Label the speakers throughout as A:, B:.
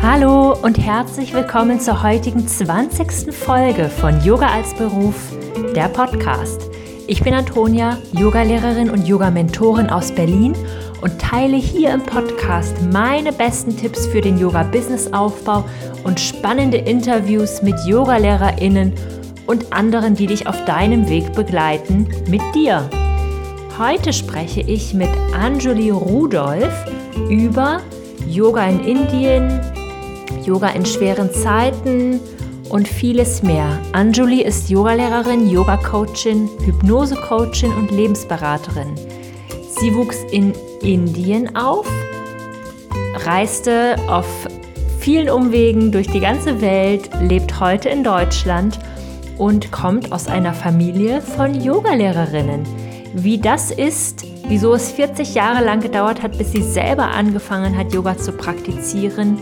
A: Hallo und herzlich willkommen zur heutigen 20. Folge von Yoga als Beruf, der Podcast. Ich bin Antonia, Yogalehrerin und Yoga-Mentorin aus Berlin und teile hier im Podcast meine besten Tipps für den Yoga-Business-Aufbau und spannende Interviews mit Yogalehrerinnen und anderen, die dich auf deinem Weg begleiten, mit dir. Heute spreche ich mit Anjuli Rudolph über Yoga in Indien, Yoga in schweren Zeiten und vieles mehr. Anjuli ist Yogalehrerin, Yoga-Coachin, Hypnose-Coachin und Lebensberaterin. Sie wuchs in Indien auf, reiste auf vielen Umwegen durch die ganze Welt, lebt heute in Deutschland und kommt aus einer Familie von Yogalehrerinnen. Wie das ist, wieso es 40 Jahre lang gedauert hat, bis sie selber angefangen hat, Yoga zu praktizieren,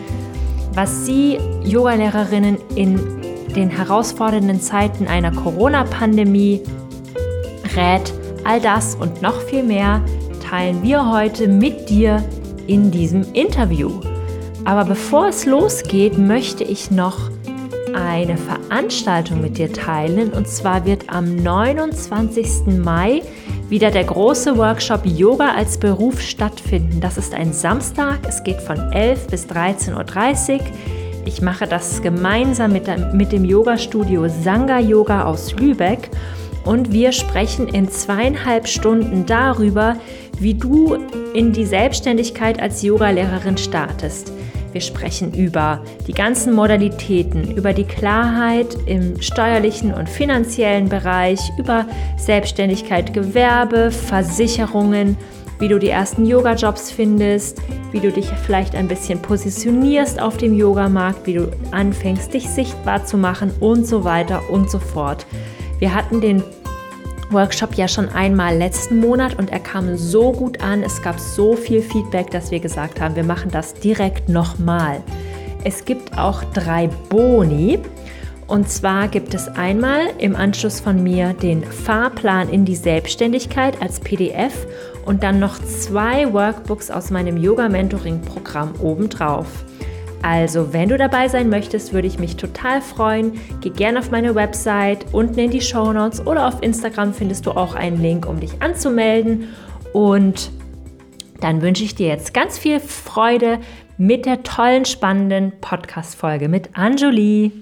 A: was Sie Yogalehrerinnen in den herausfordernden Zeiten einer Corona-Pandemie rät. All das und noch viel mehr teilen wir heute mit dir in diesem Interview. Aber bevor es losgeht, möchte ich noch eine Veranstaltung mit dir teilen. Und zwar wird am 29. Mai wieder der große Workshop Yoga als Beruf stattfinden. Das ist ein Samstag. Es geht von 11 bis 13.30 Uhr. Ich mache das gemeinsam mit, mit dem Yoga-Studio Sangha Yoga aus Lübeck. Und wir sprechen in zweieinhalb Stunden darüber, wie du in die Selbstständigkeit als Yogalehrerin startest. Wir sprechen über die ganzen Modalitäten, über die Klarheit im steuerlichen und finanziellen Bereich, über Selbstständigkeit, Gewerbe, Versicherungen, wie du die ersten Yoga-Jobs findest, wie du dich vielleicht ein bisschen positionierst auf dem Yogamarkt, wie du anfängst, dich sichtbar zu machen und so weiter und so fort. Wir hatten den Workshop ja schon einmal letzten Monat und er kam so gut an. Es gab so viel Feedback, dass wir gesagt haben, wir machen das direkt nochmal. Es gibt auch drei Boni. Und zwar gibt es einmal im Anschluss von mir den Fahrplan in die Selbstständigkeit als PDF und dann noch zwei Workbooks aus meinem Yoga-Mentoring-Programm obendrauf. Also, wenn du dabei sein möchtest, würde ich mich total freuen. Geh gerne auf meine Website, unten in die Show Notes oder auf Instagram findest du auch einen Link, um dich anzumelden. Und dann wünsche ich dir jetzt ganz viel Freude mit der tollen, spannenden Podcast-Folge mit Anjuli.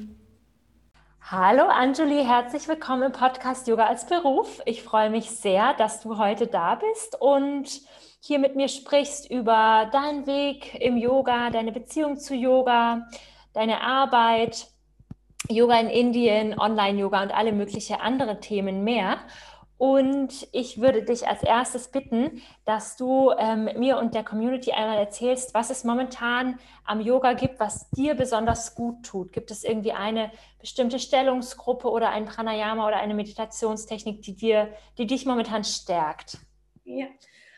A: Hallo Anjuli, herzlich willkommen im Podcast Yoga als Beruf. Ich freue mich sehr, dass du heute da bist und hier mit mir sprichst über deinen Weg im Yoga, deine Beziehung zu Yoga, deine Arbeit, Yoga in Indien, Online-Yoga und alle möglichen andere Themen mehr. Und ich würde dich als erstes bitten, dass du ähm, mir und der Community einmal erzählst, was es momentan am Yoga gibt, was dir besonders gut tut. Gibt es irgendwie eine bestimmte Stellungsgruppe oder ein Pranayama oder eine Meditationstechnik, die dir, die dich momentan stärkt?
B: Ja,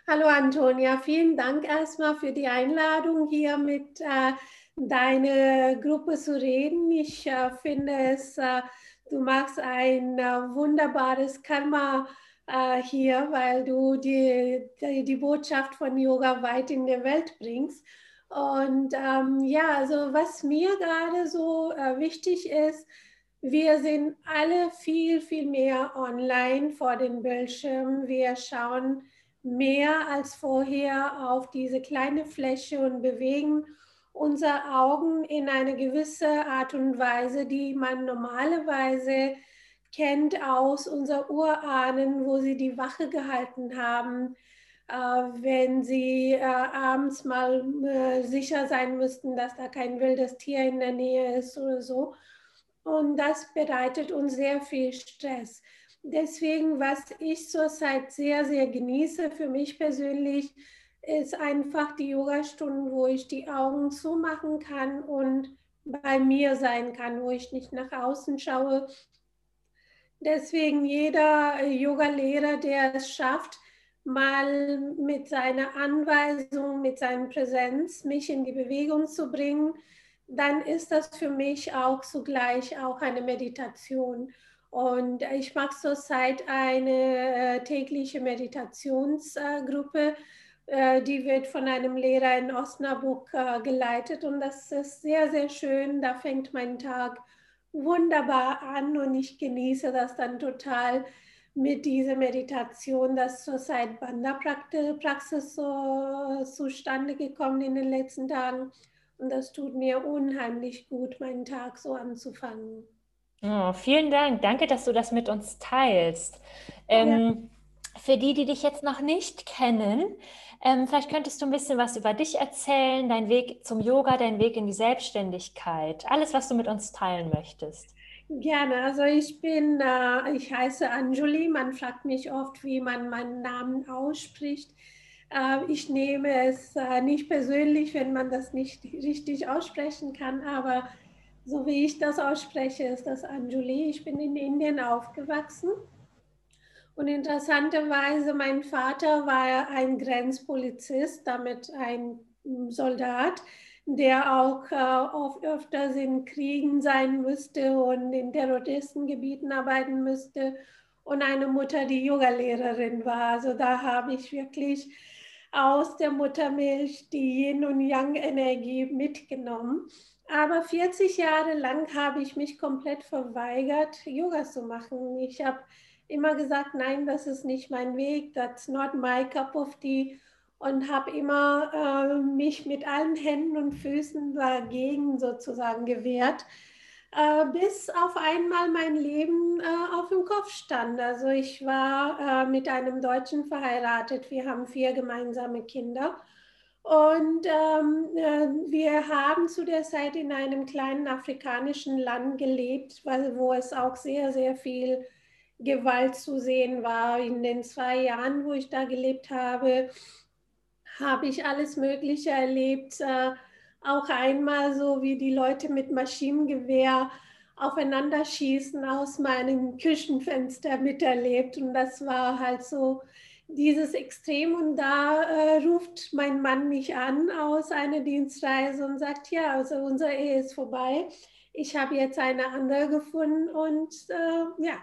B: Hallo Antonia, vielen Dank erstmal für die Einladung hier mit äh, deiner Gruppe zu reden. Ich äh, finde es, äh, du machst ein äh, wunderbares Karma äh, hier, weil du die, die, die, Botschaft von Yoga weit in die Welt bringst. Und ähm, ja, also was mir gerade so äh, wichtig ist, wir sind alle viel, viel mehr online vor den Bildschirmen. Wir schauen mehr als vorher auf diese kleine Fläche und bewegen unsere Augen in eine gewisse Art und Weise, die man normalerweise kennt aus unserer Urahnen, wo sie die Wache gehalten haben, äh, wenn sie äh, abends mal äh, sicher sein müssten, dass da kein wildes Tier in der Nähe ist oder so. Und das bereitet uns sehr viel Stress deswegen, was ich zurzeit sehr, sehr genieße für mich persönlich, ist einfach die Yogastunden, wo ich die Augen zumachen kann und bei mir sein kann, wo ich nicht nach außen schaue. Deswegen jeder Yoga-Lehrer, der es schafft, mal mit seiner Anweisung, mit seiner Präsenz mich in die Bewegung zu bringen, dann ist das für mich auch zugleich auch eine Meditation. Und ich mache zurzeit eine äh, tägliche Meditationsgruppe, Äh, die wird von einem Lehrer in Osnabrück äh, geleitet und das ist sehr, sehr schön. Da fängt mein Tag wunderbar an und ich genieße das dann total mit dieser Meditation, das zurzeit Banda-Praxis so zustande gekommen in den letzten Tagen. Und das tut mir unheimlich gut, meinen Tag so anzufangen.
A: Oh, vielen Dank. Danke, dass du das mit uns teilst. Ähm, ja. Für die, die dich jetzt noch nicht kennen, ähm, vielleicht könntest du ein bisschen was über dich erzählen, dein Weg zum Yoga, dein Weg in die Selbstständigkeit, alles, was du mit uns teilen möchtest.
B: Gerne, also ich bin, äh, ich heiße Anjuli, man fragt mich oft, wie man meinen Namen ausspricht. Äh, ich nehme es äh, nicht persönlich, wenn man das nicht richtig aussprechen kann, aber so wie ich das ausspreche, ist das Anjuli. Ich bin in Indien aufgewachsen und interessanterweise, mein Vater war ein Grenzpolizist, damit ein Soldat, der auch äh, öfters in Kriegen sein müsste und in Terroristengebieten arbeiten müsste. Und eine Mutter, die Yoga-Lehrerin war. Also da habe ich wirklich aus der Muttermilch die Yin- und Yang-Energie mitgenommen. Aber 40 Jahre lang habe ich mich komplett verweigert, Yoga zu machen. Ich habe immer gesagt, nein, das ist nicht mein Weg, that's not my cup of tea und habe immer äh, mich mit allen Händen und Füßen dagegen sozusagen gewehrt, äh, bis auf einmal mein Leben äh, auf dem Kopf stand. Also ich war äh, mit einem Deutschen verheiratet, wir haben vier gemeinsame Kinder. Und ähm, äh, wir haben zu der Zeit in einem kleinen afrikanischen Land gelebt, wo es auch sehr, sehr viel Gewalt zu sehen war. In den zwei Jahren, wo ich da gelebt habe, habe ich alles Mögliche erlebt. Äh, auch einmal so, wie die Leute mit Maschinengewehr aufeinander schießen aus meinem Küchenfenster miterlebt. Und das war halt so dieses Extrem. Und da äh, ruft mein Mann mich an aus einer Dienstreise und sagt, ja, also unsere Ehe ist vorbei. Ich habe jetzt eine andere gefunden und äh, ja,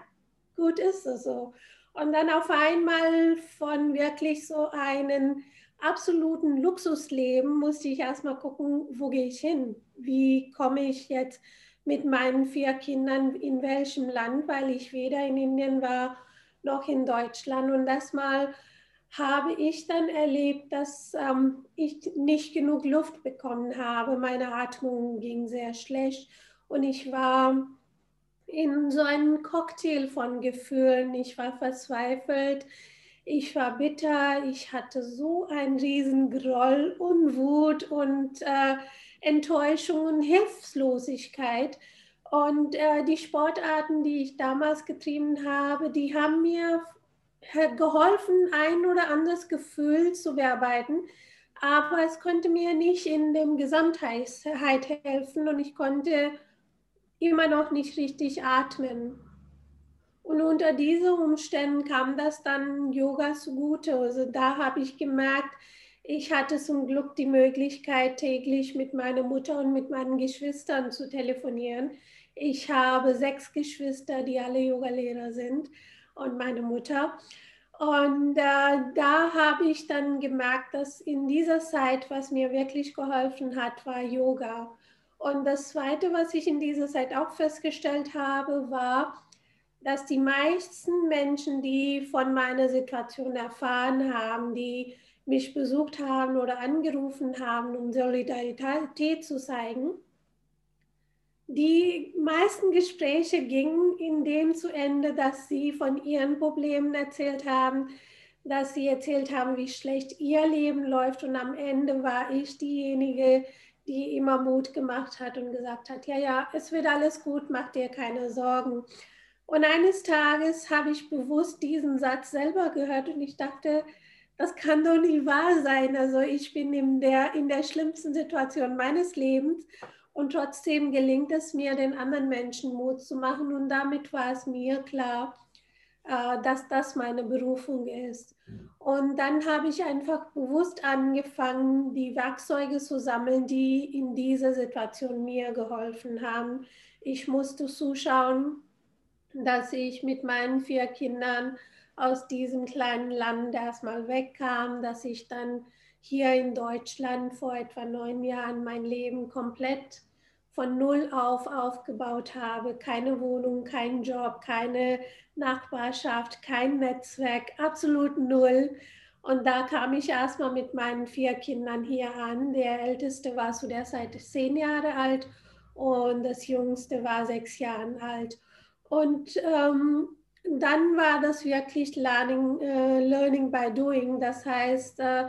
B: gut ist es so. Und dann auf einmal von wirklich so einem absoluten Luxusleben musste ich erstmal gucken, wo gehe ich hin? Wie komme ich jetzt mit meinen vier Kindern in welchem Land, weil ich weder in Indien war noch in Deutschland. Und das mal habe ich dann erlebt, dass ähm, ich nicht genug Luft bekommen habe. Meine Atmung ging sehr schlecht und ich war in so einem Cocktail von Gefühlen. Ich war verzweifelt, ich war bitter, ich hatte so einen riesen Groll und Wut und äh, Enttäuschung und Hilflosigkeit. Und äh, die Sportarten, die ich damals getrieben habe, die haben mir geholfen, ein oder anderes Gefühl zu bearbeiten. Aber es konnte mir nicht in dem Gesamtheit helfen und ich konnte immer noch nicht richtig atmen. Und unter diesen Umständen kam das dann Yoga zugute. Also da habe ich gemerkt, ich hatte zum Glück die Möglichkeit, täglich mit meiner Mutter und mit meinen Geschwistern zu telefonieren. Ich habe sechs Geschwister, die alle Yogalehrer sind und meine Mutter. Und äh, da habe ich dann gemerkt, dass in dieser Zeit, was mir wirklich geholfen hat, war Yoga. Und das Zweite, was ich in dieser Zeit auch festgestellt habe, war, dass die meisten Menschen, die von meiner Situation erfahren haben, die mich besucht haben oder angerufen haben, um Solidarität zu zeigen, die meisten Gespräche gingen in dem zu Ende, dass sie von ihren Problemen erzählt haben, dass sie erzählt haben, wie schlecht ihr Leben läuft und am Ende war ich diejenige, die immer Mut gemacht hat und gesagt hat, ja, ja, es wird alles gut, mach dir keine Sorgen. Und eines Tages habe ich bewusst diesen Satz selber gehört und ich dachte, das kann doch nicht wahr sein. Also ich bin in der, in der schlimmsten Situation meines Lebens und trotzdem gelingt es mir, den anderen Menschen Mut zu machen. Und damit war es mir klar, äh, dass das meine Berufung ist. Und dann habe ich einfach bewusst angefangen, die Werkzeuge zu sammeln, die in dieser Situation mir geholfen haben. Ich musste zuschauen, dass ich mit meinen vier Kindern aus diesem kleinen Land erstmal wegkam, dass ich dann hier in Deutschland vor etwa neun Jahren mein Leben komplett von null auf aufgebaut habe. Keine Wohnung, kein Job, keine Nachbarschaft, kein Netzwerk, absolut null. Und da kam ich erstmal mit meinen vier Kindern hier an. Der älteste war zu der Zeit zehn Jahre alt und das jüngste war sechs Jahre alt. Und ähm, dann war das wirklich Learning, äh, Learning by Doing. Das heißt, äh,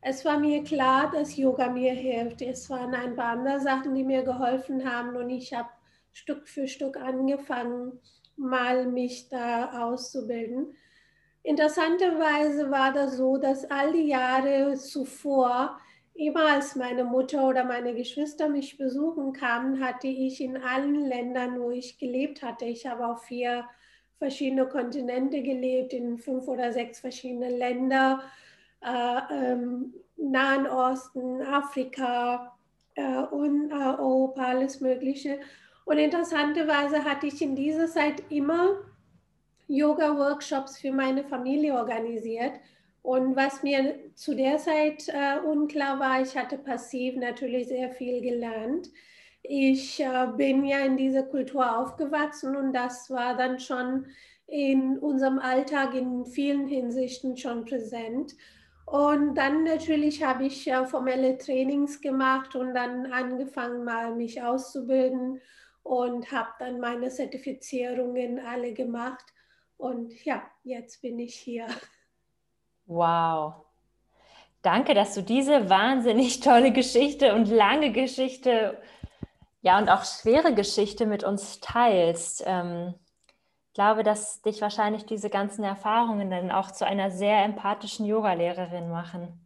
B: es war mir klar, dass Yoga mir hilft. Es waren ein paar andere Sachen, die mir geholfen haben und ich habe Stück für Stück angefangen, mal mich da auszubilden. Interessanterweise war das so, dass all die Jahre zuvor, immer als meine Mutter oder meine Geschwister mich besuchen kamen, hatte ich in allen Ländern, wo ich gelebt hatte, ich habe auf vier verschiedene Kontinente gelebt, in fünf oder sechs verschiedene Länder, äh, ähm, Nahen Osten, Afrika äh, und äh, Europa, alles Mögliche. Und interessanterweise hatte ich in dieser Zeit immer Yoga-Workshops für meine Familie organisiert. Und was mir zu der Zeit äh, unklar war, ich hatte passiv natürlich sehr viel gelernt. Ich äh, bin ja in dieser Kultur aufgewachsen und das war dann schon in unserem Alltag in vielen Hinsichten schon präsent. Und dann natürlich habe ich formelle Trainings gemacht und dann angefangen, mal mich auszubilden und habe dann meine Zertifizierungen alle gemacht. Und ja, jetzt bin ich hier.
A: Wow. Danke, dass du diese wahnsinnig tolle Geschichte und lange Geschichte, ja, und auch schwere Geschichte mit uns teilst. Ähm, glaube, dass dich wahrscheinlich diese ganzen Erfahrungen dann auch zu einer sehr empathischen Yogalehrerin machen.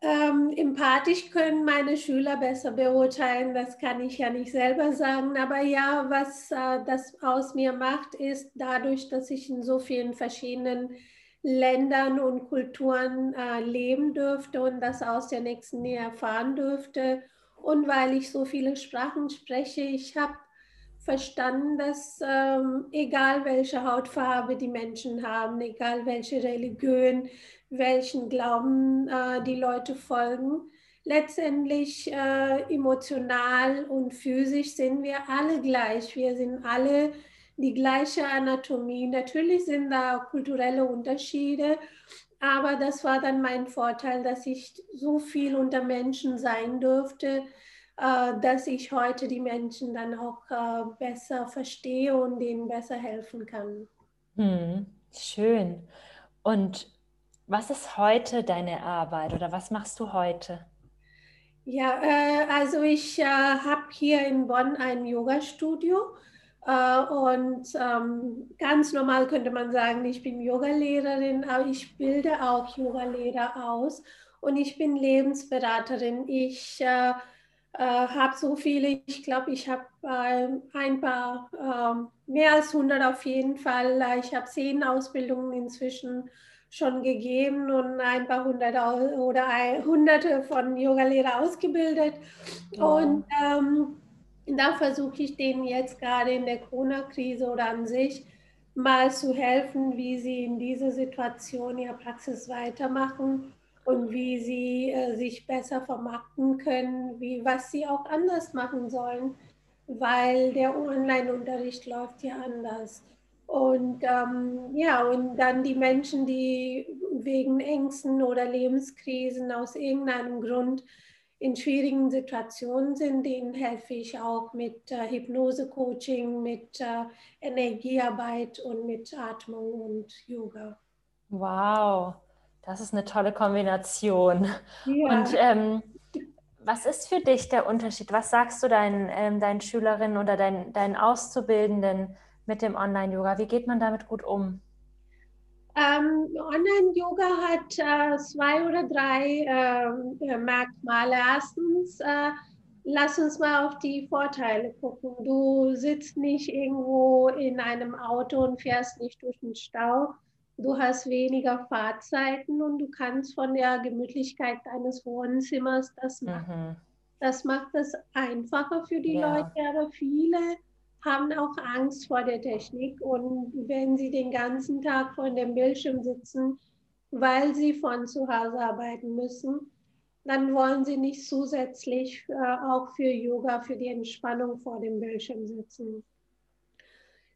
B: Ähm, empathisch können meine Schüler besser beurteilen, das kann ich ja nicht selber sagen. Aber ja, was äh, das aus mir macht, ist dadurch, dass ich in so vielen verschiedenen Ländern und Kulturen äh, leben dürfte und das aus der nächsten Nähe erfahren dürfte. Und weil ich so viele Sprachen spreche, ich habe verstanden, dass ähm, egal welche Hautfarbe die Menschen haben, egal welche Religion, welchen Glauben äh, die Leute folgen, letztendlich äh, emotional und physisch sind wir alle gleich. Wir sind alle die gleiche Anatomie. Natürlich sind da kulturelle Unterschiede, aber das war dann mein Vorteil, dass ich so viel unter Menschen sein durfte, dass ich heute die Menschen dann auch äh, besser verstehe und ihnen besser helfen kann.
A: Hm, schön. Und was ist heute deine Arbeit oder was machst du heute?
B: Ja, äh, also ich äh, habe hier in Bonn ein Yoga-Studio äh, und ähm, ganz normal könnte man sagen, ich bin Yogalehrerin, aber ich bilde auch Yogalehrer aus und ich bin Lebensberaterin. Ich äh, äh, habe so viele, ich glaube, ich habe äh, ein paar, äh, mehr als 100 auf jeden Fall. Ich habe zehn Ausbildungen inzwischen schon gegeben und ein paar hundert oder ein, hunderte von Yogalehrer ausgebildet. Ja. Und ähm, da versuche ich denen jetzt gerade in der Corona-Krise oder an sich mal zu helfen, wie sie in dieser Situation ihre Praxis weitermachen und wie sie äh, sich besser vermarkten können, wie, was sie auch anders machen sollen, weil der Online-Unterricht läuft ja anders. Und ähm, ja, und dann die Menschen, die wegen Ängsten oder Lebenskrisen aus irgendeinem Grund in schwierigen Situationen sind, denen helfe ich auch mit äh, Hypnose-Coaching, mit äh, Energiearbeit und mit Atmung und Yoga.
A: Wow. Das ist eine tolle Kombination. Ja. Und ähm, was ist für dich der Unterschied? Was sagst du deinen, ähm, deinen Schülerinnen oder deinen, deinen Auszubildenden mit dem Online-Yoga? Wie geht man damit gut um?
B: Ähm, Online-Yoga hat äh, zwei oder drei ähm, äh, Merkmale. Erstens, äh, lass uns mal auf die Vorteile gucken. Du sitzt nicht irgendwo in einem Auto und fährst nicht durch den Stau, du hast weniger Fahrzeiten und du kannst von der Gemütlichkeit deines Wohnzimmers das machen. Mhm. Das macht es einfacher für die ja. Leute, aber viele haben auch Angst vor der Technik und wenn sie den ganzen Tag vor dem Bildschirm sitzen, weil sie von zu Hause arbeiten müssen, dann wollen sie nicht zusätzlich äh, auch für Yoga, für die Entspannung vor dem Bildschirm sitzen.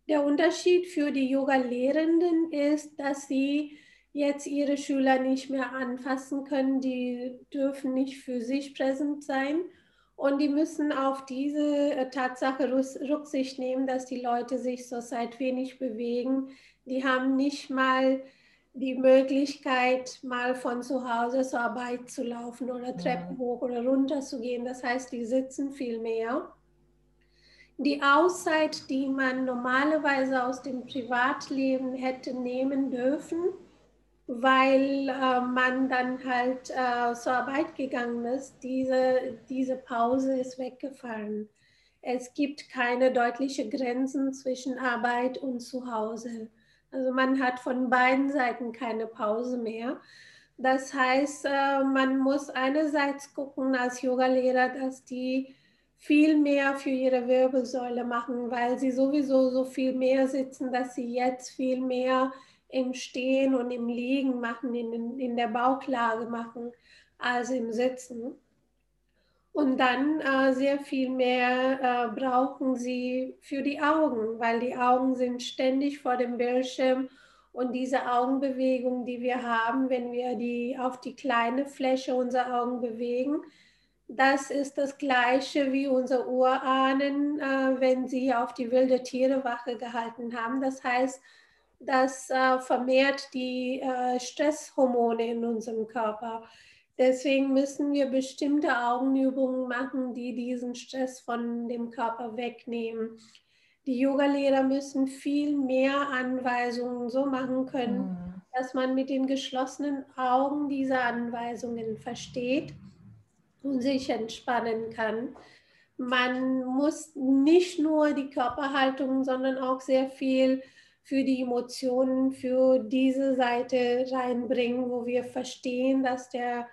B: Der Unterschied für die Yoga-Lehrenden ist, dass sie jetzt ihre Schüler nicht mehr anfassen können, die dürfen nicht für sich präsent sein und die müssen auf diese äh, Tatsache Rücksicht nehmen, dass die Leute sich zurzeit wenig bewegen. Die haben nicht mal die Möglichkeit, mal von zu Hause zur Arbeit zu laufen oder Treppen hoch oder runter zu gehen. Das heißt, die sitzen viel mehr. Die Auszeit, die man normalerweise aus dem Privatleben hätte nehmen dürfen, weil äh, man dann halt äh, zur Arbeit gegangen ist. Diese, diese Pause ist weggefallen. Es gibt keine deutlichen Grenzen zwischen Arbeit und Zuhause. Also man hat von beiden Seiten keine Pause mehr. Das heißt, äh, man muss einerseits gucken als Yogalehrer, dass die viel mehr für ihre Wirbelsäule machen, weil sie sowieso so viel mehr sitzen, dass sie jetzt viel mehr im Stehen und im Liegen machen, in, in der Bauchlage machen, als im Sitzen. Und dann äh, sehr viel mehr äh, brauchen sie für die Augen, weil die Augen sind ständig vor dem Bildschirm und diese Augenbewegung, die wir haben, wenn wir die auf die kleine Fläche unserer Augen bewegen, das ist das gleiche wie unsere Urahnen, äh, wenn sie auf die wilde Tiere Wache gehalten haben. Das heißt, das äh, vermehrt die äh, Stresshormone in unserem Körper. Deswegen müssen wir bestimmte Augenübungen machen, die diesen Stress von dem Körper wegnehmen. Die Yogalehrer müssen viel mehr Anweisungen so machen können, mhm. dass man mit den geschlossenen Augen diese Anweisungen versteht sich entspannen kann. Man muss nicht nur die Körperhaltung, sondern auch sehr viel für die Emotionen, für diese Seite reinbringen, wo wir verstehen, dass, der,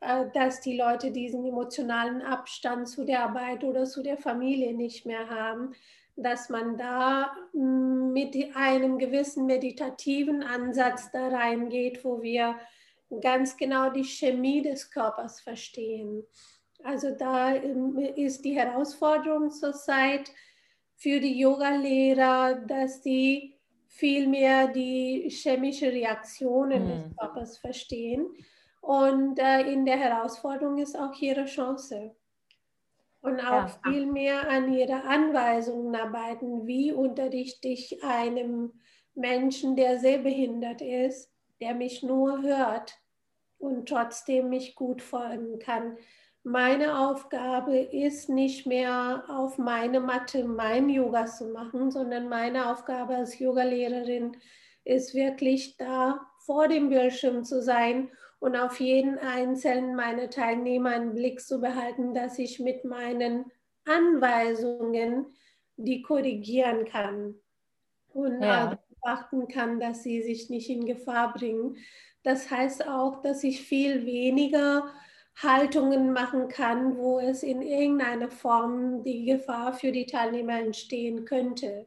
B: äh, dass die Leute diesen emotionalen Abstand zu der Arbeit oder zu der Familie nicht mehr haben, dass man da mm, mit einem gewissen meditativen Ansatz da reingeht, wo wir ganz genau die Chemie des Körpers verstehen. Also da ähm, ist die Herausforderung zurzeit für die Yoga-Lehrer, dass sie vielmehr die chemische Reaktionen mhm. des Körpers verstehen. Und äh, in der Herausforderung ist auch ihre Chance. Und auch ja. viel mehr an ihre Anweisungen arbeiten. Wie unterrichte ich einem Menschen, der sehr behindert ist, der mich nur hört und trotzdem mich gut folgen kann? meine Aufgabe ist nicht mehr auf meine Matte mein Yoga zu machen, sondern meine Aufgabe als Yogalehrerin ist wirklich da vor dem Bildschirm zu sein und auf jeden einzelnen meiner Teilnehmer einen Blick zu behalten, dass ich mit meinen Anweisungen die korrigieren kann und ja. Beachten kann, dass sie sich nicht in Gefahr bringen. Das heißt auch, dass ich viel weniger Haltungen machen kann, wo es in irgendeiner Form die Gefahr für die Teilnehmer entstehen könnte.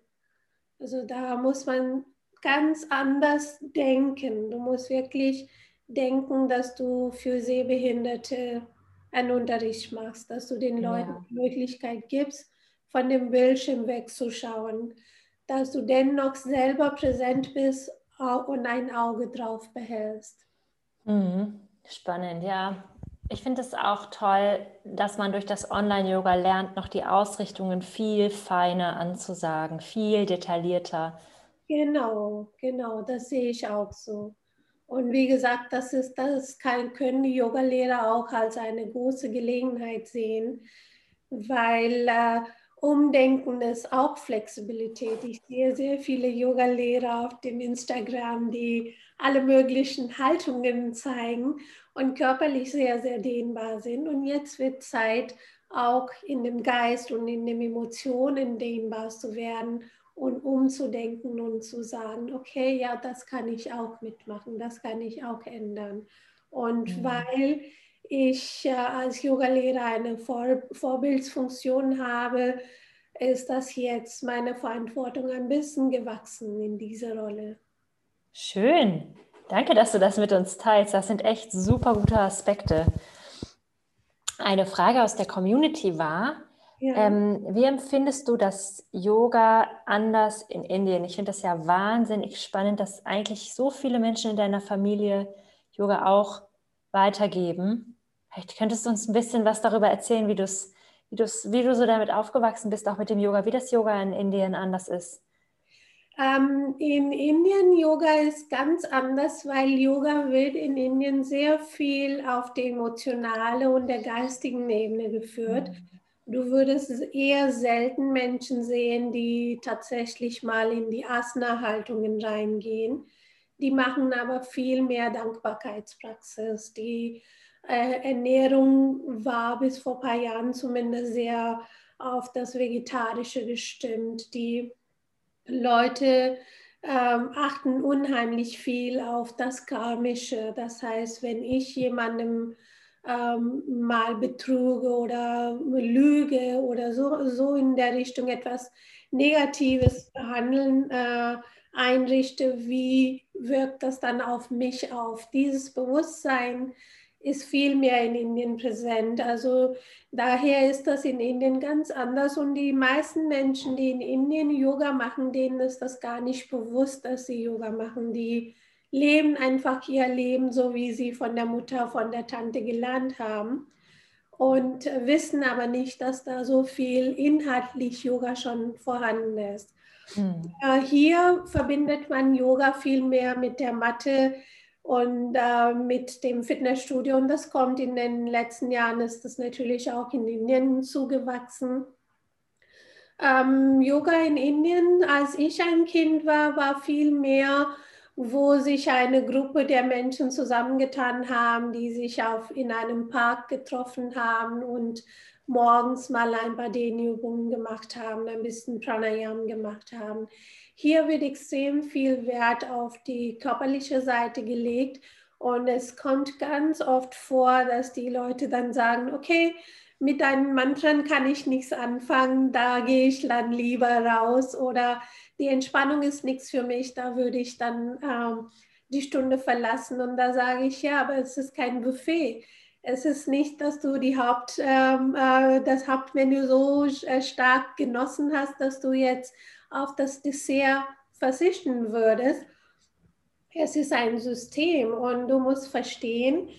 B: Also da muss man ganz anders denken. Du musst wirklich denken, dass du für Sehbehinderte einen Unterricht machst, dass du den Leuten ja. die Möglichkeit gibst, von dem Bildschirm wegzuschauen, dass du dennoch selber präsent bist und ein Auge drauf behältst.
A: Mhm. Spannend, ja. Ich finde es auch toll, dass man durch das Online-Yoga lernt, noch die Ausrichtungen viel feiner anzusagen, viel detaillierter.
B: Genau, genau, das sehe ich auch so. Und wie gesagt, das ist, das kann, können die Yogalehrer auch als eine große Gelegenheit sehen, weil äh, Umdenken ist auch Flexibilität. Ich sehe sehr viele Yogalehrer auf dem Instagram, die alle möglichen Haltungen zeigen und körperlich sehr, sehr dehnbar sind. Und jetzt wird Zeit, auch in dem Geist und in den Emotionen dehnbar zu werden und umzudenken und zu sagen, okay, ja, das kann ich auch mitmachen, das kann ich auch ändern. Und mhm. weil ich äh, als Yogalehrer eine Vor Vorbildsfunktion habe, ist das jetzt meine Verantwortung ein bisschen gewachsen in dieser Rolle.
A: Schön. Danke, dass du das mit uns teilst. Das sind echt super gute Aspekte. Eine Frage aus der Community war, ja. ähm, wie empfindest du das Yoga anders in Indien? Ich finde das ja wahnsinnig spannend, dass eigentlich so viele Menschen in deiner Familie Yoga auch weitergeben. Vielleicht könntest du uns ein bisschen was darüber erzählen, wie, du's, wie, du's, wie du so damit aufgewachsen bist, auch mit dem Yoga, wie das Yoga in Indien anders ist.
B: Ähm, in Indien Yoga ist ganz anders, weil Yoga wird in Indien sehr viel auf der emotionalen und der geistigen Ebene geführt. Du würdest eher selten Menschen sehen, die tatsächlich mal in die Asana-Haltungen reingehen. Die machen aber viel mehr Dankbarkeitspraxis. Die äh, Ernährung war bis vor ein paar Jahren zumindest sehr auf das Vegetarische gestimmt. Die Leute ähm, achten unheimlich viel auf das Karmische. Das heißt, wenn ich jemandem ähm, mal betruge oder lüge oder so, so in der Richtung etwas Negatives behandeln, äh, einrichte, wie wirkt das dann auf mich auf? Dieses Bewusstsein ist viel mehr in Indien präsent. Also daher ist das in Indien ganz anders und die meisten Menschen, die in Indien Yoga machen, denen ist das gar nicht bewusst, dass sie Yoga machen. Die leben einfach ihr Leben so, wie sie von der Mutter, von der Tante gelernt haben und wissen aber nicht, dass da so viel inhaltlich Yoga schon vorhanden ist. Hm. Hier verbindet man Yoga viel mehr mit der Matte, und äh, mit dem Fitnessstudio. Und das kommt in den letzten Jahren, ist das natürlich auch in Indien zugewachsen. Ähm, Yoga in Indien, als ich ein Kind war, war viel mehr, wo sich eine Gruppe der Menschen zusammengetan haben, die sich auf, in einem Park getroffen haben und morgens mal ein paar Dehnübungen gemacht haben, ein bisschen Pranayam gemacht haben. Hier wird extrem viel Wert auf die körperliche Seite gelegt. Und es kommt ganz oft vor, dass die Leute dann sagen, okay, mit deinen Mantren kann ich nichts anfangen, da gehe ich dann lieber raus. Oder die Entspannung ist nichts für mich, da würde ich dann ähm, die Stunde verlassen. Und da sage ich, ja, aber es ist kein Buffet. Es ist nicht, dass du die Haupt, ähm, äh, das Hauptmenü so äh, stark genossen hast, dass du jetzt auf das Dessert verzichten würdest. Es ist ein System und du musst verstehen,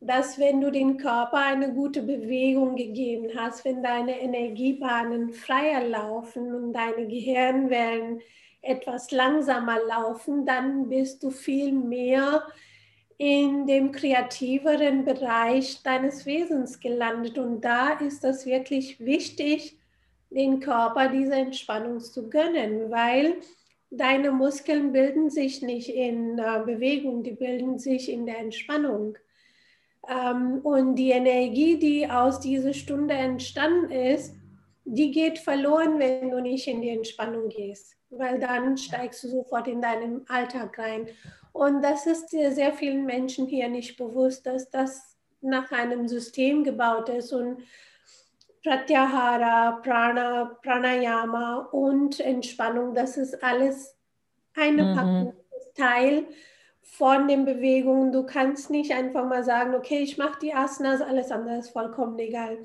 B: dass wenn du den Körper eine gute Bewegung gegeben hast, wenn deine Energiebahnen freier laufen und deine Gehirnwellen etwas langsamer laufen, dann bist du viel mehr in dem kreativeren Bereich deines Wesens gelandet. Und da ist es wirklich wichtig, den Körper diese Entspannung zu gönnen, weil deine Muskeln bilden sich nicht in äh, Bewegung, die bilden sich in der Entspannung. Ähm, und die Energie, die aus dieser Stunde entstanden ist, die geht verloren, wenn du nicht in die Entspannung gehst, weil dann steigst du sofort in deinen Alltag rein. Und das ist sehr vielen Menschen hier nicht bewusst, dass das nach einem System gebaut ist und Pratyahara, Prana, Pranayama und Entspannung, das ist alles eine mhm. Packung, Teil von den Bewegungen. Du kannst nicht einfach mal sagen, okay, ich mache die Asanas, alles andere ist vollkommen egal.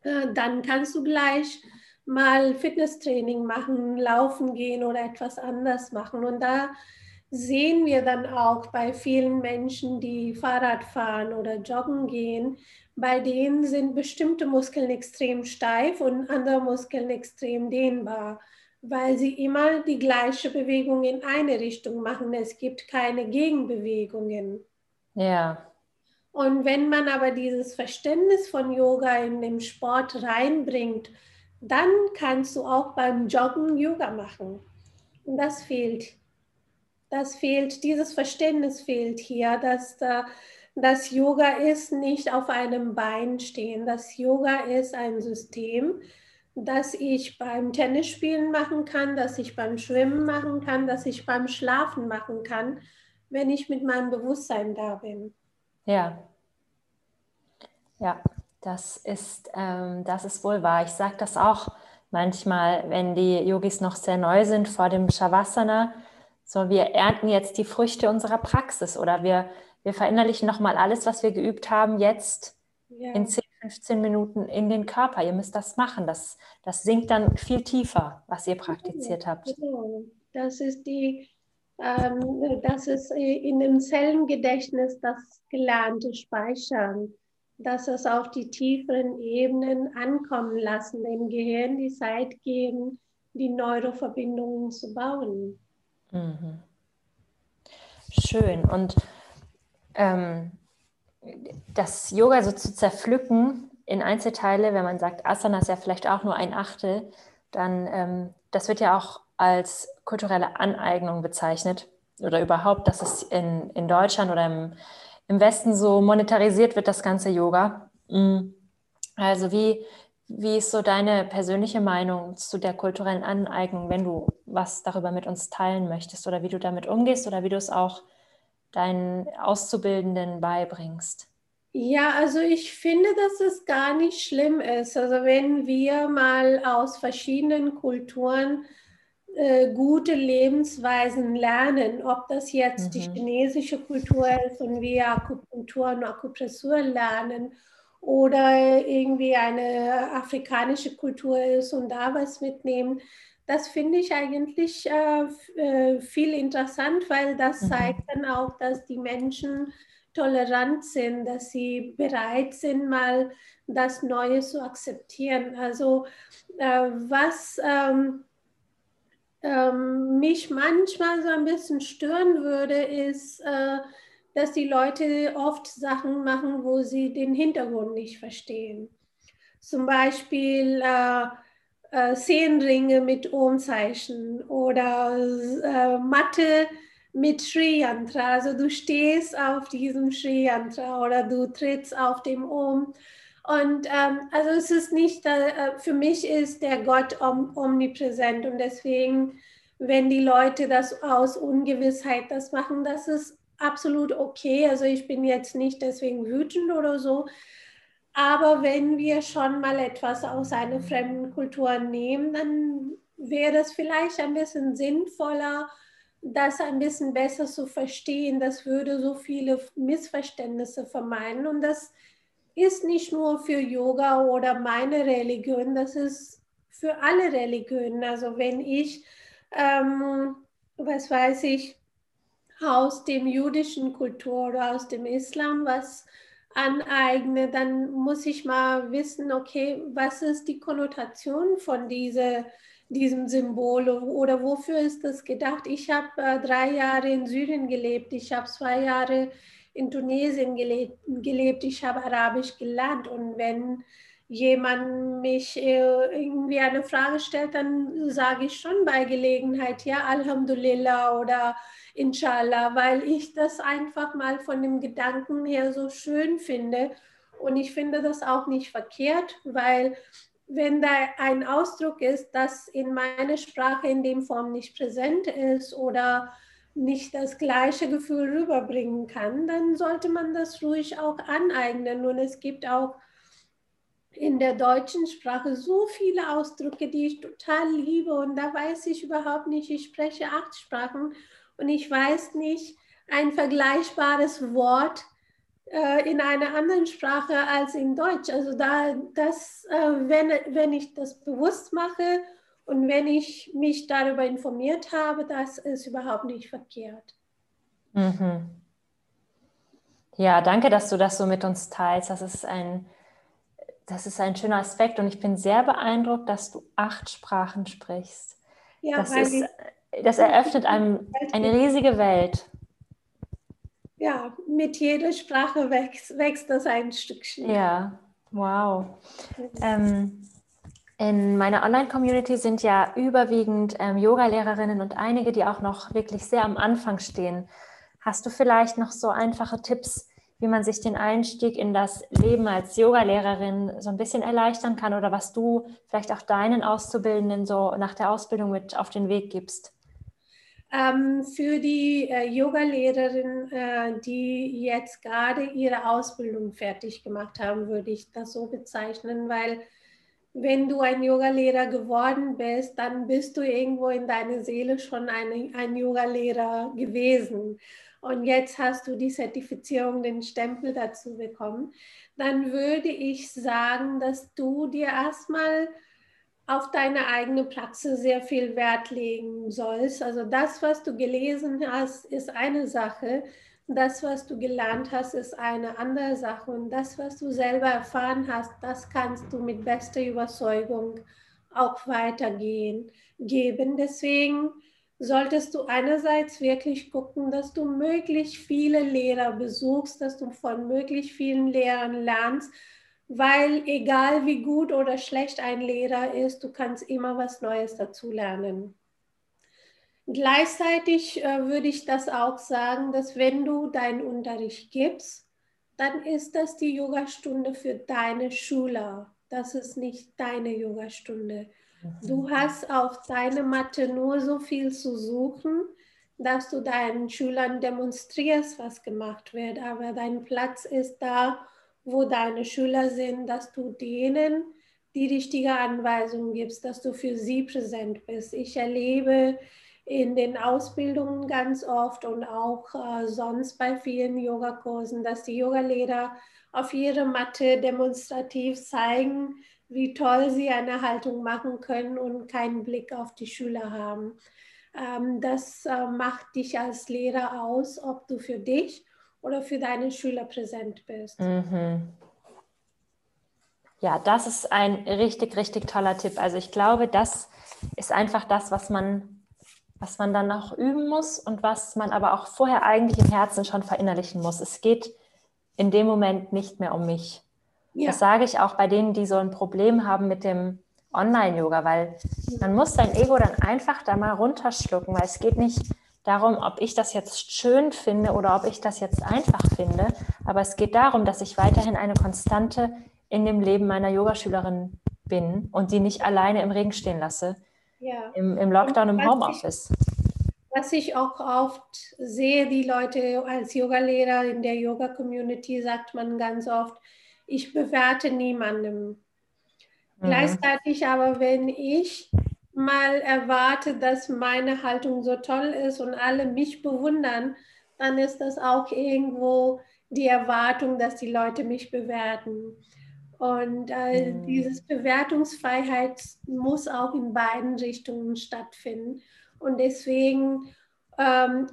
B: Äh, dann kannst du gleich mal Fitnesstraining machen, laufen gehen oder etwas anders machen. Und da sehen wir dann auch bei vielen Menschen, die Fahrrad fahren oder joggen gehen, bei denen sind bestimmte Muskeln extrem steif und andere Muskeln extrem dehnbar, weil sie immer die gleiche Bewegung in eine Richtung machen. Es gibt keine Gegenbewegungen.
A: Ja.
B: Und wenn man aber dieses Verständnis von Yoga in den Sport reinbringt, dann kannst du auch beim Joggen Yoga machen. Und das fehlt. Das fehlt, dieses Verständnis fehlt hier, dass da das Yoga ist nicht auf einem Bein stehen. Das Yoga ist ein System, das ich beim Tennisspielen machen kann, das ich beim Schwimmen machen kann, das ich beim Schlafen machen kann, wenn ich mit meinem Bewusstsein da bin.
A: Ja. Ja, das ist, ähm, das ist wohl wahr. Ich sage das auch manchmal, wenn die Yogis noch sehr neu sind vor dem Shavasana, so wir ernten jetzt die Früchte unserer Praxis oder wir, wir verinnerlichen nochmal alles, was wir geübt haben, jetzt ja. in 10, 15 Minuten in den Körper. Ihr müsst das machen. Das, das sinkt dann viel tiefer, was ihr praktiziert habt.
B: Genau. Das ist die, ähm, das ist in dem Zellengedächtnis das gelernte Speichern dass es auf die tieferen Ebenen ankommen lassen, dem Gehirn die Zeit geben, die Neuroverbindungen zu bauen. Mhm.
A: Schön. Und ähm, das Yoga so zu zerpflücken in Einzelteile, wenn man sagt, Asana ist ja vielleicht auch nur ein Achtel, dann ähm, das wird ja auch als kulturelle Aneignung bezeichnet oder überhaupt, dass es in, in Deutschland oder im im Westen so monetarisiert wird, das ganze Yoga. Mm. Also wie, wie ist so deine persönliche Meinung zu der kulturellen Aneignung, wenn du was darüber mit uns teilen möchtest oder wie du damit umgehst oder wie du es auch deinen Auszubildenden beibringst?
B: Ja, also ich finde, dass es gar nicht schlimm ist. Also wenn wir mal aus verschiedenen Kulturen äh, gute Lebensweisen lernen, ob das jetzt mhm. die chinesische Kultur ist und wir Akupunktur und Akupressur lernen oder irgendwie eine afrikanische Kultur ist und da was mitnehmen. Das finde ich eigentlich äh, äh viel interessant, weil das mhm. zeigt dann auch, dass die Menschen tolerant sind, dass sie bereit sind, mal das Neue zu akzeptieren. Also äh, was ähm, ähm, mich manchmal so ein bisschen stören würde, ist, äh, dass die Leute oft Sachen machen, wo sie den Hintergrund nicht verstehen. Zum Beispiel äh, äh, Szenenringe mit Ohmzeichen oder äh, Matte mit Sri Yantra. Also du stehst auf diesem Sri Yantra oder du trittst auf dem Om. Und ähm, also es ist nicht, äh, für mich ist der Gott om, omnipräsent und deswegen, wenn die Leute das aus Ungewissheit das machen, das ist absolut okay. Also ich bin jetzt nicht deswegen wütend oder so. Aber wenn wir schon mal etwas aus einer fremden Kultur nehmen, dann wäre es vielleicht ein bisschen sinnvoller, das ein bisschen besser zu verstehen. Das würde so viele Missverständnisse vermeiden und das ist nicht nur für Yoga oder meine Religion, das ist für alle Religionen. Also wenn ich, ähm, was weiß ich, aus dem jüdischen Kultur oder aus dem Islam was aneigne, dann muss ich mal wissen, okay, was ist die Konnotation von diese, diesem Symbol oder wofür ist das gedacht? Ich habe äh, drei Jahre in Syrien gelebt, ich habe zwei Jahre in Tunesien gelebt, gelebt. ich habe Arabisch gelernt und wenn jemand mich äh, irgendwie eine Frage stellt, dann sage ich schon bei Gelegenheit, ja, Alhamdulillah oder Inshallah, weil ich das einfach mal von dem Gedanken her so schön finde. Und ich finde das auch nicht verkehrt, weil wenn da ein Ausdruck ist, das in meiner Sprache in dem Form nicht präsent ist oder nicht das gleiche Gefühl rüberbringen kann, dann sollte man das ruhig auch aneignen. Und es gibt auch in der deutschen Sprache so viele Ausdrücke, die ich total liebe. Und da weiß ich überhaupt nicht, ich spreche acht Sprachen und ich weiß nicht ein vergleichbares Wort äh, in einer anderen Sprache als in Deutsch. Also da, das, äh, wenn, wenn ich das bewusst mache, und wenn ich mich darüber informiert habe, das ist überhaupt nicht verkehrt. Mhm.
A: Ja, danke, dass du das so mit uns teilst. Das ist ein, das ist ein schöner Aspekt und ich bin sehr beeindruckt, dass du acht Sprachen sprichst. Ja, das, ist, das eröffnet einem eine riesige Welt.
B: Ja, mit jeder Sprache wächst, wächst das ein Stückchen.
A: Ja, wow. Ähm, in meiner Online-Community sind ja überwiegend ähm, Yoga-Lehrerinnen und einige, die auch noch wirklich sehr am Anfang stehen. Hast du vielleicht noch so einfache Tipps, wie man sich den Einstieg in das Leben als Yogalehrerin so ein bisschen erleichtern kann oder was du vielleicht auch deinen Auszubildenden so nach der Ausbildung mit auf den Weg gibst?
B: Ähm, für die äh, Yogalehrerin, äh, die jetzt gerade ihre Ausbildung fertig gemacht haben, würde ich das so bezeichnen, weil wenn du ein Yogalehrer geworden bist, dann bist du irgendwo in deiner Seele schon ein, ein Yogalehrer gewesen. Und jetzt hast du die Zertifizierung, den Stempel dazu bekommen. Dann würde ich sagen, dass du dir erstmal auf deine eigene Praxis sehr viel Wert legen sollst. Also das, was du gelesen hast, ist eine Sache. Das, was du gelernt hast, ist eine andere Sache. Und das, was du selber erfahren hast, das kannst du mit bester Überzeugung auch weitergehen, geben. Deswegen solltest du einerseits wirklich gucken, dass du möglichst viele Lehrer besuchst, dass du von möglichst vielen Lehrern lernst, weil egal wie gut oder schlecht ein Lehrer ist, du kannst immer was Neues dazulernen. Gleichzeitig äh, würde ich das auch sagen, dass wenn du deinen Unterricht gibst, dann ist das die Yogastunde für deine Schüler. Das ist nicht deine Yogastunde. Du hast auf deiner Matte nur so viel zu suchen, dass du deinen Schülern demonstrierst, was gemacht wird. Aber dein Platz ist da, wo deine Schüler sind, dass du denen die richtige Anweisung gibst, dass du für sie präsent bist. Ich erlebe in den Ausbildungen ganz oft und auch äh, sonst bei vielen Yogakursen, dass die Yogalehrer auf ihre Matte demonstrativ zeigen, wie toll sie eine Haltung machen können und keinen Blick auf die Schüler haben. Ähm, das äh, macht dich als Lehrer aus, ob du für dich oder für deine Schüler präsent bist. Mhm.
A: Ja, das ist ein richtig, richtig toller Tipp. Also ich glaube, das ist einfach das, was man was man dann noch üben muss und was man aber auch vorher eigentlich im Herzen schon verinnerlichen muss. Es geht in dem Moment nicht mehr um mich. Ja. Das sage ich auch bei denen, die so ein Problem haben mit dem Online-Yoga, weil man muss sein Ego dann einfach da mal runterschlucken, weil es geht nicht darum, ob ich das jetzt schön finde oder ob ich das jetzt einfach finde, aber es geht darum, dass ich weiterhin eine Konstante in dem Leben meiner Yogaschülerin bin und die nicht alleine im Regen stehen lasse, ja. im, im Lockdown, im Homeoffice.
B: Was ich auch oft sehe, die Leute als Yogalehrer in der Yoga-Community sagt man ganz oft, ich bewerte niemandem. Mhm. Gleichzeitig aber, wenn ich mal erwarte, dass meine Haltung so toll ist und alle mich bewundern, dann ist das auch irgendwo die Erwartung, dass die Leute mich bewerten. Und äh, mhm. dieses Bewertungsfreiheit muss auch in beiden Richtungen stattfinden. Und deswegen,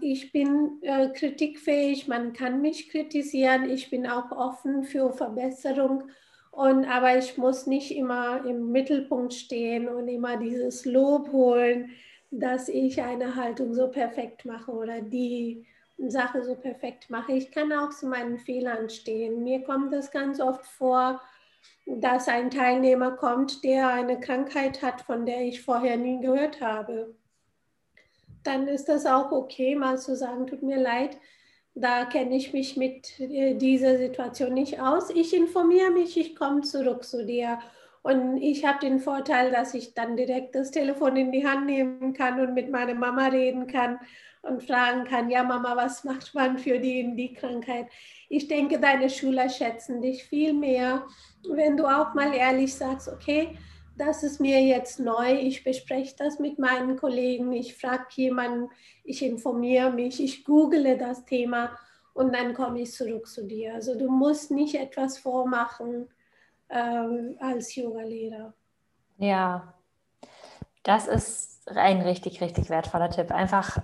B: ich bin äh, kritikfähig, man kann mich kritisieren, ich bin auch offen für Verbesserung. Und, aber ich muss nicht immer im Mittelpunkt stehen und immer dieses Lob holen, dass ich eine Haltung so perfekt mache oder die Sache so perfekt mache. Ich kann auch zu meinen Fehlern stehen. Mir kommt das ganz oft vor, dass ein Teilnehmer kommt, der eine Krankheit hat, von der ich vorher nie gehört habe. Dann ist das auch okay, mal zu sagen, tut mir leid, da kenne ich mich mit äh, dieser Situation nicht aus. Ich informiere mich, ich komme zurück zu dir. Und ich habe den Vorteil, dass ich dann direkt das Telefon in die Hand nehmen kann und mit meiner Mama reden kann und fragen kann, ja Mama, was macht man für die in die Krankheit? Ich denke, deine Schüler schätzen dich viel mehr, wenn du auch mal ehrlich sagst, okay, das ist mir jetzt neu, ich bespreche das mit meinen Kollegen, ich frage jemanden, ich informiere mich, ich google das Thema und dann komme ich zurück zu dir. Also du musst nicht etwas vormachen ähm, als Yoga-Lehrer.
A: Ja, das ist ein richtig, richtig wertvoller Tipp. Einfach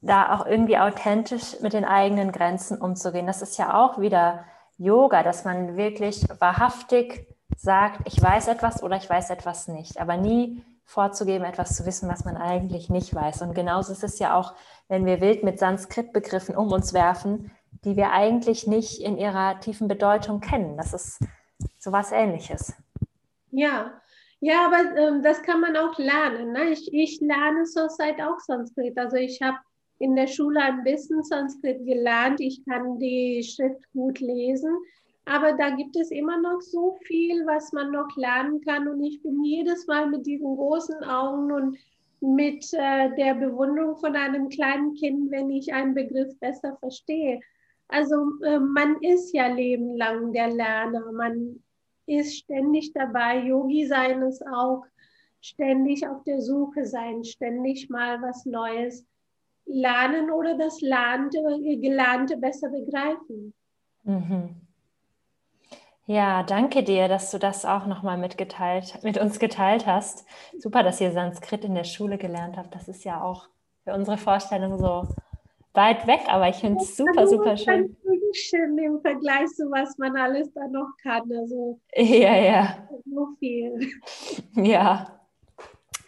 A: da auch irgendwie authentisch mit den eigenen Grenzen umzugehen. Das ist ja auch wieder Yoga, dass man wirklich wahrhaftig sagt, ich weiß etwas oder ich weiß etwas nicht, aber nie vorzugeben, etwas zu wissen, was man eigentlich nicht weiß. Und genauso ist es ja auch, wenn wir wild mit Sanskrit-Begriffen um uns werfen, die wir eigentlich nicht in ihrer tiefen Bedeutung kennen. Das ist so was Ähnliches.
B: Ja, ja, aber ähm, das kann man auch lernen. Ne? Ich, ich lerne zurzeit auch Sanskrit. Also ich habe in der Schule ein bisschen Sanskrit gelernt. Ich kann die Schrift gut lesen. Aber da gibt es immer noch so viel, was man noch lernen kann. Und ich bin jedes Mal mit diesen großen Augen und mit äh, der Bewunderung von einem kleinen Kind, wenn ich einen Begriff besser verstehe. Also äh, man ist ja lebenlang der Lerner. Man ist ständig dabei. Yogi sein ist auch ständig auf der Suche sein, ständig mal was Neues lernen oder das Lernte, Gelernte besser begreifen. Mhm.
A: Ja, danke dir, dass du das auch nochmal mitgeteilt, mit uns geteilt hast. Super, dass ihr Sanskrit in der Schule gelernt habt. Das ist ja auch für unsere Vorstellung so weit weg, aber ich finde es super, super schön.
B: Schön im Vergleich zu was man alles da noch kann. Also
A: ja, ja.
B: So viel.
A: Ja.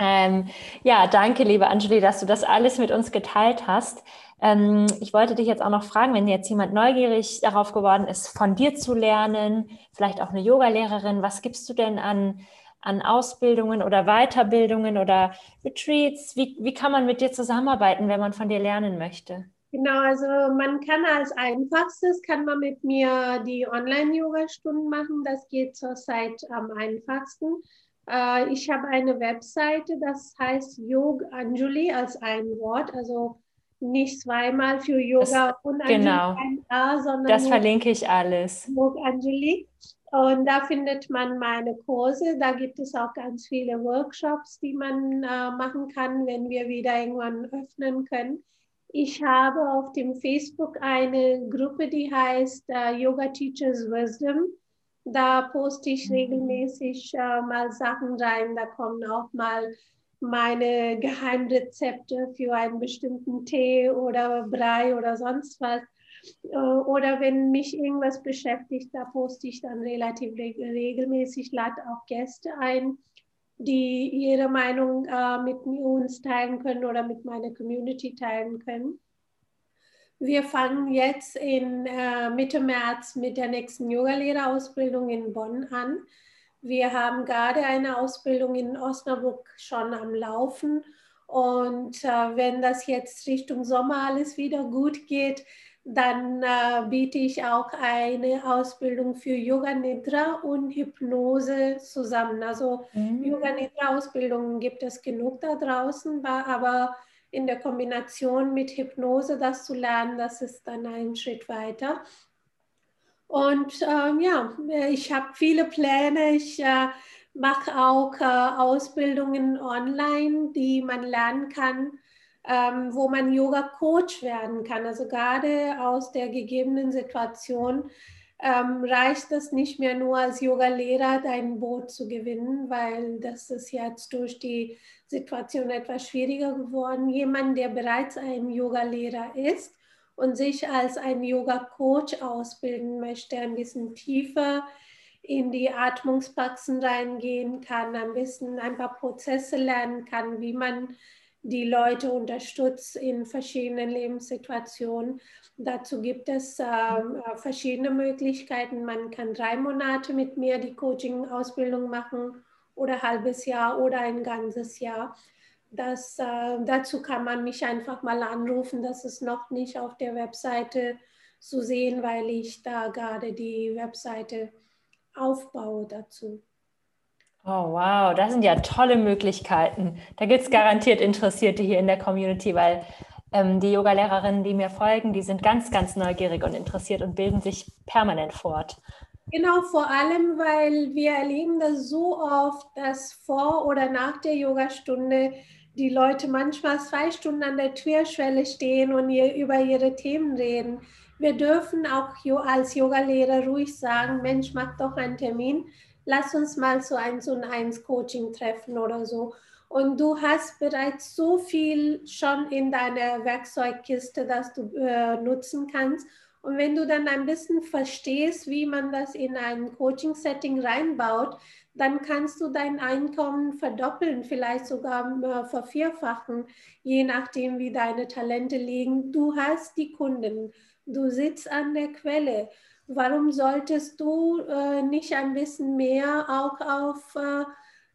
A: Ähm, ja, danke, liebe Anjali, dass du das alles mit uns geteilt hast. Ähm, ich wollte dich jetzt auch noch fragen, wenn jetzt jemand neugierig darauf geworden ist, von dir zu lernen, vielleicht auch eine Yogalehrerin, was gibst du denn an, an Ausbildungen oder Weiterbildungen oder Retreats? Wie, wie kann man mit dir zusammenarbeiten, wenn man von dir lernen möchte?
B: Genau, also man kann als einfachstes, kann man mit mir die Online-Yoga-Stunden machen. Das geht zurzeit am einfachsten. Äh, ich habe eine Webseite, das heißt Yog Anjuli als ein Wort, also nicht zweimal für Yoga
A: das, und Anjali genau. ein A, sondern das verlinke ich alles.
B: Anjali. Und da findet man meine Kurse. Da gibt es auch ganz viele Workshops, die man äh, machen kann, wenn wir wieder irgendwann öffnen können. Ich habe auf dem Facebook eine Gruppe, die heißt äh, Yoga Teachers Wisdom. Da poste ich mhm. regelmäßig äh, mal Sachen rein. Da kommen auch mal meine Geheimrezepte für einen bestimmten Tee oder Brei oder sonst was. Äh, oder wenn mich irgendwas beschäftigt, da poste ich dann relativ regelmäßig, lade auch Gäste ein, die ihre Meinung äh, mit uns teilen können oder mit meiner Community teilen können. Wir fangen jetzt in äh, Mitte März mit der nächsten Yogalehrerausbildung in Bonn an. Wir haben gerade eine Ausbildung in Osnabrück schon am Laufen. Und äh, wenn das jetzt Richtung Sommer alles wieder gut geht, dann äh, biete ich auch eine Ausbildung für Yoga Nidra und Hypnose zusammen. Also mhm. Yoga Nidra Ausbildungen gibt es genug da draußen, aber in der Kombination mit Hypnose das zu lernen, das ist dann ein Schritt weiter. Und ähm, ja, ich habe viele Pläne. Ich äh, mache auch äh, Ausbildungen online, die man lernen kann, ähm, wo man Yoga-Coach werden kann. Also gerade aus der gegebenen Situation ähm, reicht es nicht mehr nur als Yoga-Lehrer dein Boot zu gewinnen, weil das ist jetzt durch die Situation etwas schwieriger geworden. Jemand, der bereits ein Yoga-Lehrer ist und sich als ein Yoga-Coach ausbilden möchte, ein bisschen tiefer in die Atmungspraxen reingehen kann, ein bisschen ein paar Prozesse lernen kann, wie man die Leute unterstützt in verschiedenen Lebenssituationen. Dazu gibt es äh, äh, verschiedene Möglichkeiten. Man kann drei Monate mit mir die Coaching-Ausbildung machen oder ein halbes Jahr oder ein ganzes Jahr. Das, äh, dazu kann man mich einfach mal anrufen. Das ist noch nicht auf der Webseite zu sehen, weil ich da gerade die Webseite aufbaue dazu.
A: Oh, wow, das sind ja tolle Möglichkeiten. Da gibt es garantiert Interessierte hier in der Community, weil ähm, die Yoga-Lehrerinnen, die mir folgen, die sind ganz, ganz neugierig und interessiert und bilden sich permanent fort.
B: Genau, vor allem, weil wir erleben das so oft, dass vor oder nach der Yogastunde die Leute manchmal zwei Stunden an der Türschwelle stehen und ihr, über ihre Themen reden. Wir dürfen auch als Yogalehrer ruhig sagen, Mensch, mach doch einen Termin, lass uns mal zu 1 und 1 Coaching treffen oder so. Und du hast bereits so viel schon in deiner Werkzeugkiste, das du äh, nutzen kannst. Und wenn du dann ein bisschen verstehst, wie man das in ein Coaching-Setting reinbaut, dann kannst du dein Einkommen verdoppeln, vielleicht sogar äh, vervierfachen, je nachdem, wie deine Talente liegen. Du hast die Kunden, du sitzt an der Quelle. Warum solltest du äh, nicht ein bisschen mehr auch auf äh,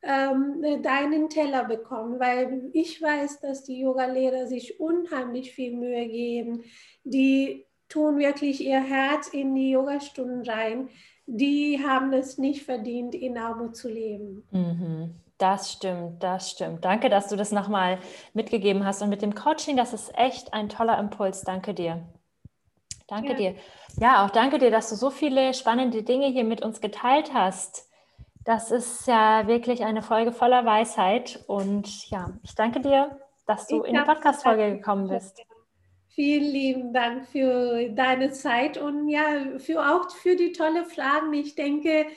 B: ähm, deinen Teller bekommen? Weil ich weiß, dass die Yoga-Lehrer sich unheimlich viel Mühe geben. Die tun wirklich ihr Herz in die Yogastunden rein, die haben es nicht verdient, in Armut zu leben.
A: Mhm. Das stimmt, das stimmt. Danke, dass du das nochmal mitgegeben hast. Und mit dem Coaching, das ist echt ein toller Impuls. Danke dir. Danke ja. dir. Ja, auch danke dir, dass du so viele spannende Dinge hier mit uns geteilt hast. Das ist ja wirklich eine Folge voller Weisheit. Und ja, ich danke dir, dass du ich in die Podcast-Folge gekommen bist.
B: Vielen lieben Dank für deine Zeit und ja, für auch für die tolle Fragen. Ich denke,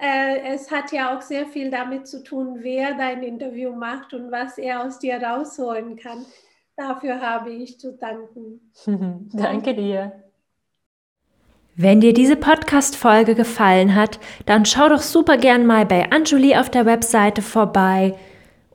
B: äh, es hat ja auch sehr viel damit zu tun, wer dein Interview macht und was er aus dir rausholen kann. Dafür habe ich zu danken.
A: Danke dir. Wenn dir diese Podcast-Folge gefallen hat, dann schau doch super gern mal bei Anjuli auf der Webseite vorbei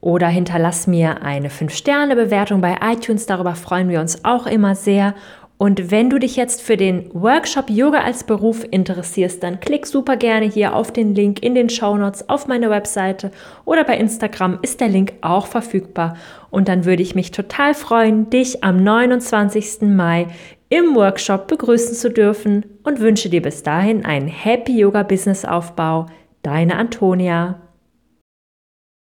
A: oder hinterlass mir eine 5-Sterne-Bewertung bei iTunes. Darüber freuen wir uns auch immer sehr. Und wenn du dich jetzt für den Workshop Yoga als Beruf interessierst, dann klick super gerne hier auf den Link in den Show Notes auf meine Webseite oder bei Instagram ist der Link auch verfügbar. Und dann würde ich mich total freuen, dich am 29. Mai im Workshop begrüßen zu dürfen und wünsche dir bis dahin einen Happy Yoga Business Aufbau. Deine Antonia.